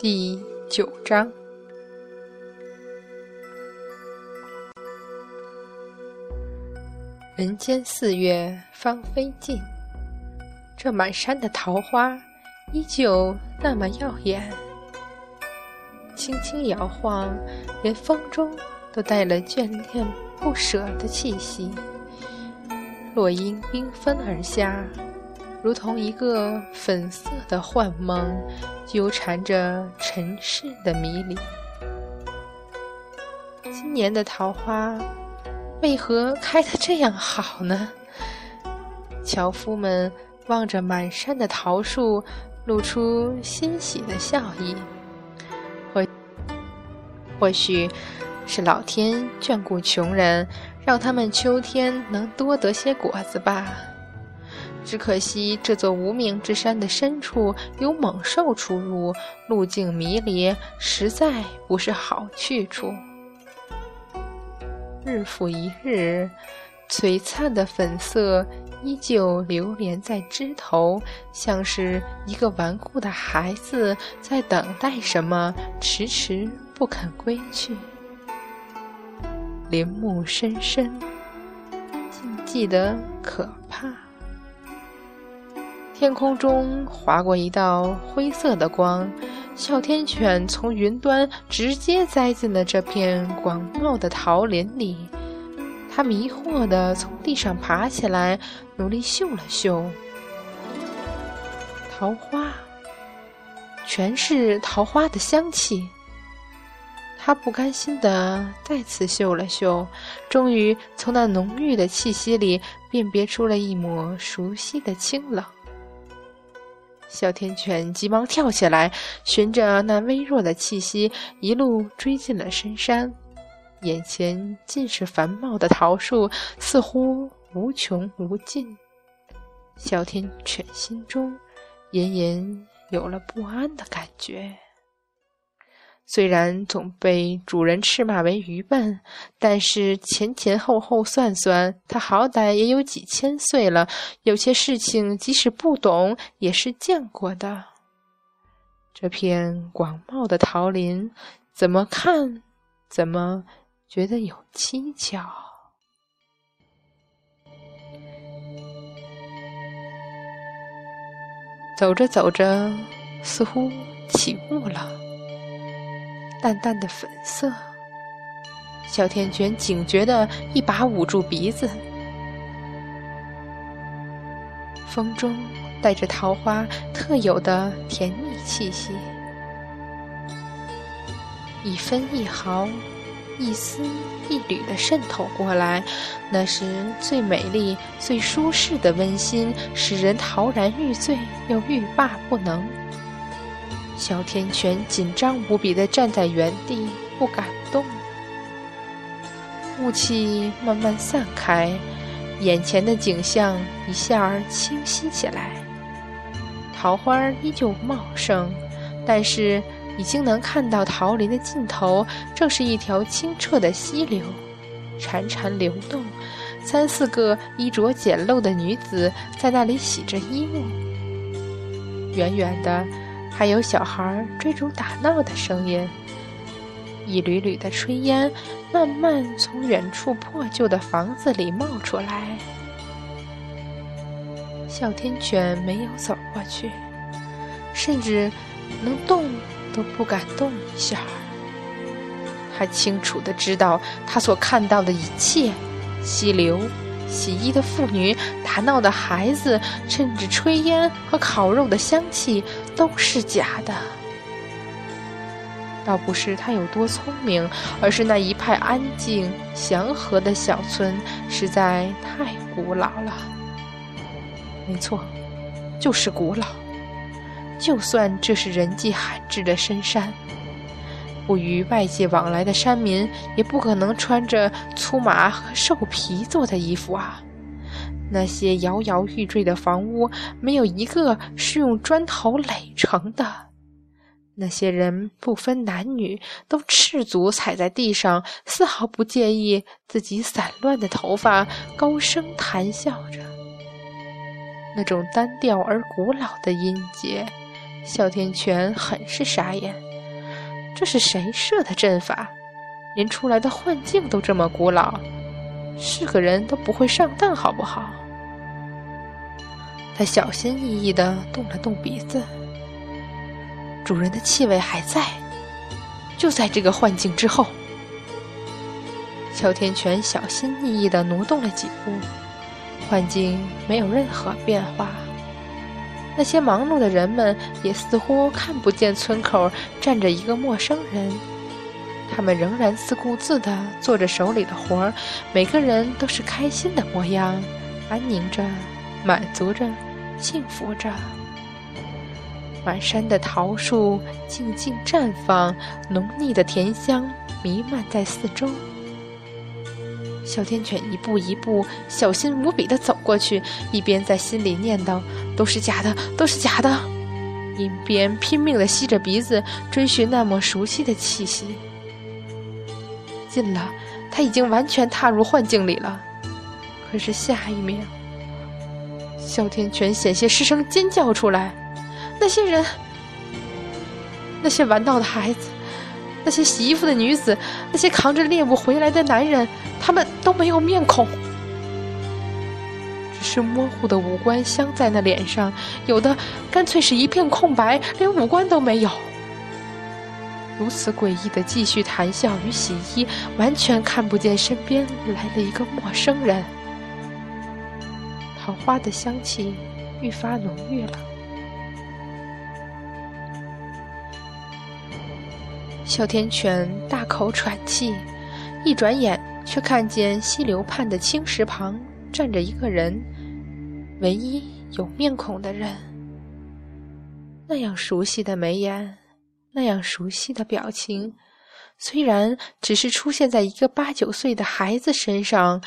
第九章。人间四月芳菲尽，这满山的桃花依旧那么耀眼，轻轻摇晃，连风中都带了眷恋不舍的气息。落英缤纷而下，如同一个粉色的幻梦，纠缠着尘世的迷离。今年的桃花。为何开得这样好呢？樵夫们望着满山的桃树，露出欣喜的笑意。或或许是老天眷顾穷人，让他们秋天能多得些果子吧。只可惜这座无名之山的深处有猛兽出入，路径迷离，实在不是好去处。日复一日，璀璨的粉色依旧流连在枝头，像是一个顽固的孩子在等待什么，迟迟不肯归去。林木深深，静寂的可怕。天空中划过一道灰色的光。哮天犬从云端直接栽进了这片广袤的桃林里，它迷惑地从地上爬起来，努力嗅了嗅桃花，全是桃花的香气。它不甘心地再次嗅了嗅，终于从那浓郁的气息里辨别出了一抹熟悉的清冷。哮天犬急忙跳起来，循着那微弱的气息，一路追进了深山。眼前尽是繁茂的桃树，似乎无穷无尽。哮天犬心中隐隐有了不安的感觉。虽然总被主人斥骂为愚笨，但是前前后后算算，他好歹也有几千岁了。有些事情即使不懂，也是见过的。这片广袤的桃林，怎么看，怎么觉得有蹊跷。走着走着，似乎起雾了。淡淡的粉色，哮天犬警觉的一把捂住鼻子。风中带着桃花特有的甜蜜气息，一分一毫、一丝一缕的渗透过来，那是最美丽、最舒适的温馨，使人陶然欲醉又欲罢不能。哮天犬紧张无比地站在原地，不敢动。雾气慢慢散开，眼前的景象一下儿清晰起来。桃花依旧茂盛，但是已经能看到桃林的尽头，正是一条清澈的溪流，潺潺流动。三四个衣着简陋的女子在那里洗着衣物。远远的。还有小孩追逐打闹的声音，一缕缕的炊烟慢慢从远处破旧的房子里冒出来。哮天犬没有走过去，甚至能动都不敢动一下。他清楚的知道，他所看到的一切：溪流、洗衣的妇女、打闹的孩子，甚至炊烟和烤肉的香气。都是假的，倒不是他有多聪明，而是那一派安静祥和的小村实在太古老了。没错，就是古老。就算这是人迹罕至的深山，不与外界往来的山民也不可能穿着粗麻和兽皮做的衣服啊。那些摇摇欲坠的房屋，没有一个是用砖头垒成的。那些人不分男女，都赤足踩在地上，丝毫不介意自己散乱的头发，高声谈笑着。那种单调而古老的音节，哮天犬很是傻眼。这是谁设的阵法？连出来的幻境都这么古老，是个人都不会上当，好不好？他小心翼翼地动了动鼻子，主人的气味还在，就在这个幻境之后。哮天犬小心翼翼地挪动了几步，幻境没有任何变化。那些忙碌的人们也似乎看不见村口站着一个陌生人，他们仍然自顾自地做着手里的活儿，每个人都是开心的模样，安宁着，满足着，幸福着。满山的桃树静静绽放，浓腻的甜香弥漫在四周。哮天犬一步一步小心无比地走过去，一边在心里念叨：“都是假的，都是假的。”一边拼命地吸着鼻子，追寻那么熟悉的气息。近了，他已经完全踏入幻境里了。可是下一秒，哮天犬险些失声尖叫出来：“那些人，那些玩闹的孩子！”那些洗衣服的女子，那些扛着猎物回来的男人，他们都没有面孔，只是模糊的五官镶在那脸上，有的干脆是一片空白，连五官都没有。如此诡异的继续谈笑与洗衣，完全看不见身边来了一个陌生人。桃花的香气愈发浓郁了。哮天犬大口喘气，一转眼却看见溪流畔的青石旁站着一个人，唯一有面孔的人。那样熟悉的眉眼，那样熟悉的表情，虽然只是出现在一个八九岁的孩子身上，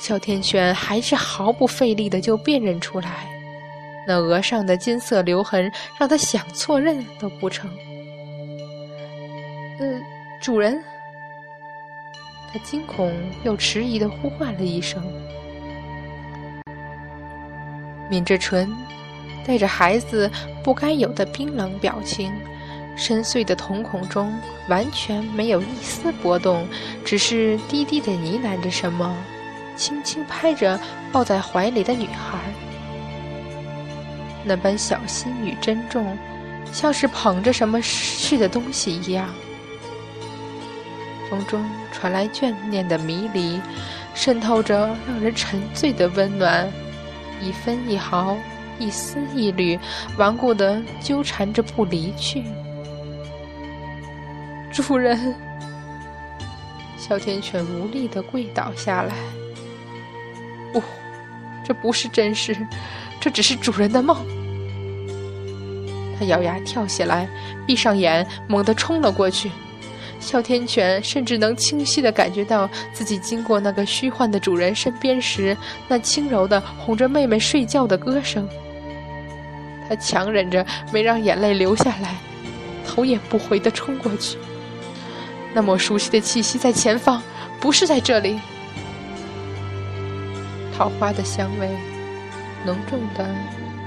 哮天犬还是毫不费力的就辨认出来。那额上的金色留痕，让他想错认都不成。呃，主人，他惊恐又迟疑的呼唤了一声，抿着唇，带着孩子不该有的冰冷表情，深邃的瞳孔中完全没有一丝波动，只是低低的呢喃着什么，轻轻拍着抱在怀里的女孩，那般小心与珍重，像是捧着什么失去的东西一样。风中传来眷念的迷离，渗透着让人沉醉的温暖，一分一毫，一丝一缕，顽固的纠缠着不离去。主人，哮天犬无力的跪倒下来。不，这不是真实，这只是主人的梦。他咬牙跳起来，闭上眼，猛地冲了过去。哮天犬甚至能清晰地感觉到自己经过那个虚幻的主人身边时，那轻柔的哄着妹妹睡觉的歌声。他强忍着没让眼泪流下来，头也不回地冲过去。那么熟悉的气息在前方，不是在这里。桃花的香味，浓重的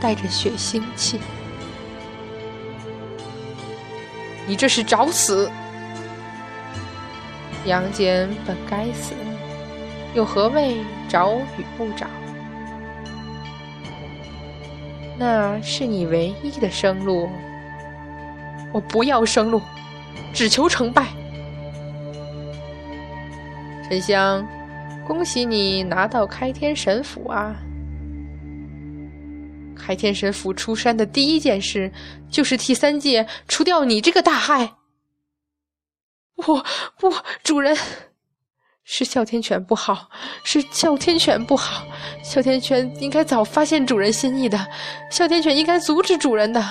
带着血腥气。你这是找死！杨戬本该死，又何谓找与不找？那是你唯一的生路。我不要生路，只求成败。沉香，恭喜你拿到开天神斧啊！开天神斧出山的第一件事，就是替三界除掉你这个大害。不不，主人，是哮天犬不好，是哮天犬不好。哮天犬应该早发现主人心意的，哮天犬应该阻止主人的。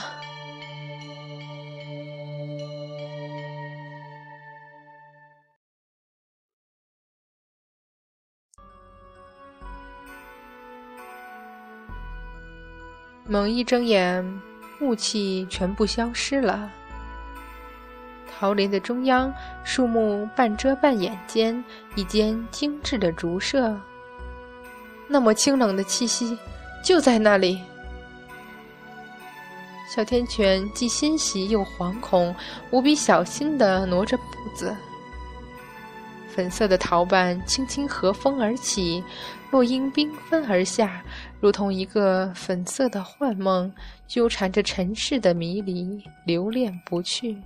猛一睁眼，雾气全部消失了。桃林的中央，树木半遮半掩间，一间精致的竹舍。那么清冷的气息，就在那里。小天犬既欣喜又惶恐，无比小心地挪着步子。粉色的桃瓣轻轻和风而起，落英缤纷而下，如同一个粉色的幻梦，纠缠着尘世的迷离，留恋不去。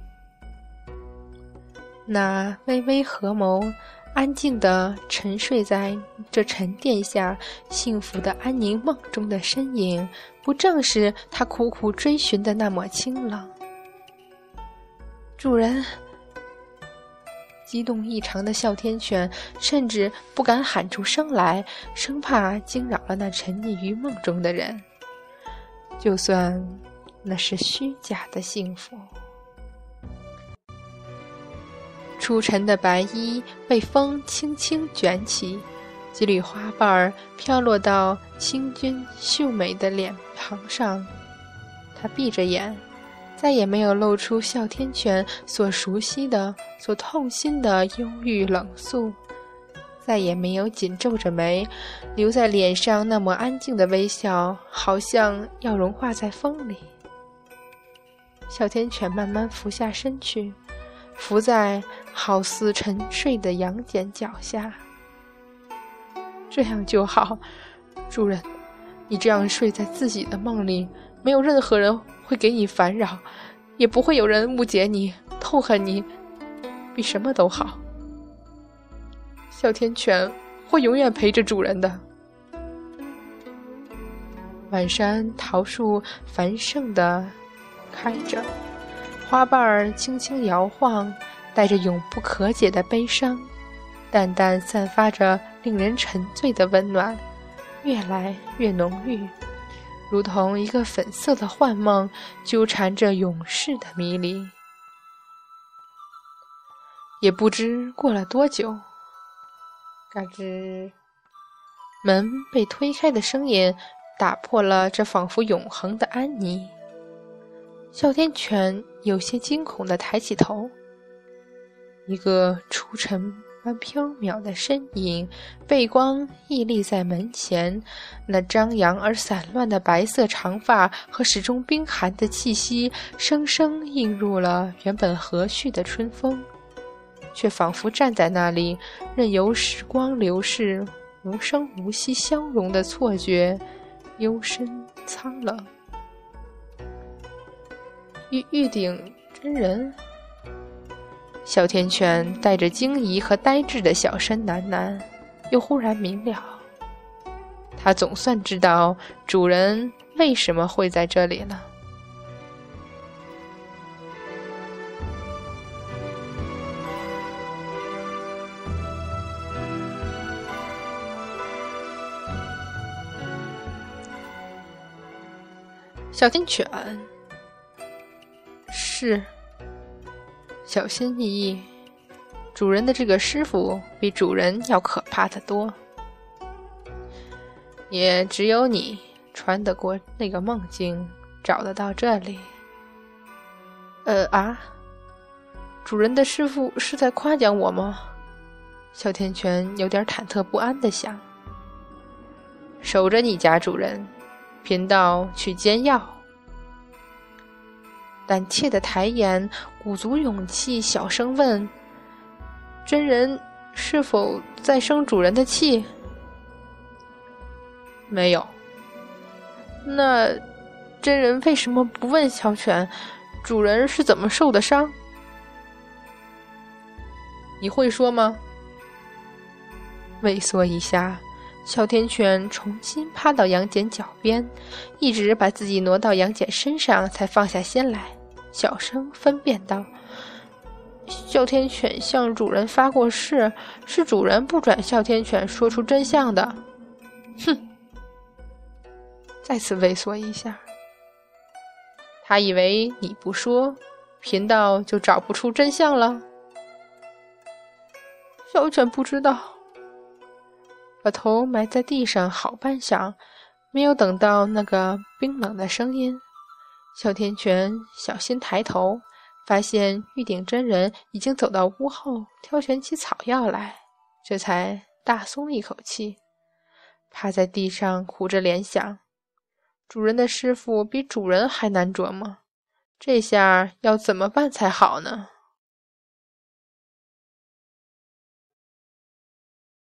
那微微合眸。安静地沉睡在这沉淀下，幸福的安宁梦中的身影，不正是他苦苦追寻的那抹清冷？主人，激动异常的哮天犬甚至不敢喊出声来，生怕惊扰了那沉溺于梦中的人。就算那是虚假的幸福。初晨的白衣被风轻轻卷起，几缕花瓣飘落到清君秀美的脸庞上。他闭着眼，再也没有露出哮天犬所熟悉的、所痛心的忧郁冷肃，再也没有紧皱着眉，留在脸上那么安静的微笑，好像要融化在风里。哮天犬慢慢伏下身去。伏在好似沉睡的杨戬脚下，这样就好。主人，你这样睡在自己的梦里，没有任何人会给你烦扰，也不会有人误解你、痛恨你，比什么都好。哮天犬会永远陪着主人的。满山桃树繁盛的开着。花瓣儿轻轻摇晃，带着永不可解的悲伤，淡淡散发着令人沉醉的温暖，越来越浓郁，如同一个粉色的幻梦，纠缠着永世的迷离。也不知过了多久，嘎吱，门被推开的声音打破了这仿佛永恒的安妮。哮天犬有些惊恐地抬起头，一个出尘般飘渺的身影，背光屹立在门前，那张扬而散乱的白色长发和始终冰寒的气息，生生映入了原本和煦的春风，却仿佛站在那里，任由时光流逝，无声无息相融的错觉，幽深苍冷。玉玉鼎真人，哮天犬带着惊疑和呆滞的小声喃喃，又忽然明了，他总算知道主人为什么会在这里了。小天犬。是，小心翼翼。主人的这个师傅比主人要可怕的多，也只有你穿得过那个梦境，找得到这里。呃啊，主人的师傅是在夸奖我吗？哮天犬有点忐忑不安的想。守着你家主人，贫道去煎药。胆怯的抬眼，鼓足勇气，小声问：“真人是否在生主人的气？”“没有。”“那真人为什么不问小犬，主人是怎么受的伤？”“你会说吗？”畏缩一下，哮天犬重新趴到杨戬脚边，一直把自己挪到杨戬身上，才放下心来。小声分辨道：“哮天犬向主人发过誓，是主人不准哮天犬说出真相的。”哼！再次畏缩一下。他以为你不说，贫道就找不出真相了。小犬不知道，把头埋在地上好半晌，没有等到那个冰冷的声音。哮天犬小心抬头，发现玉鼎真人已经走到屋后，挑选起草药来，这才大松一口气，趴在地上苦着脸想：主人的师傅比主人还难琢磨，这下要怎么办才好呢？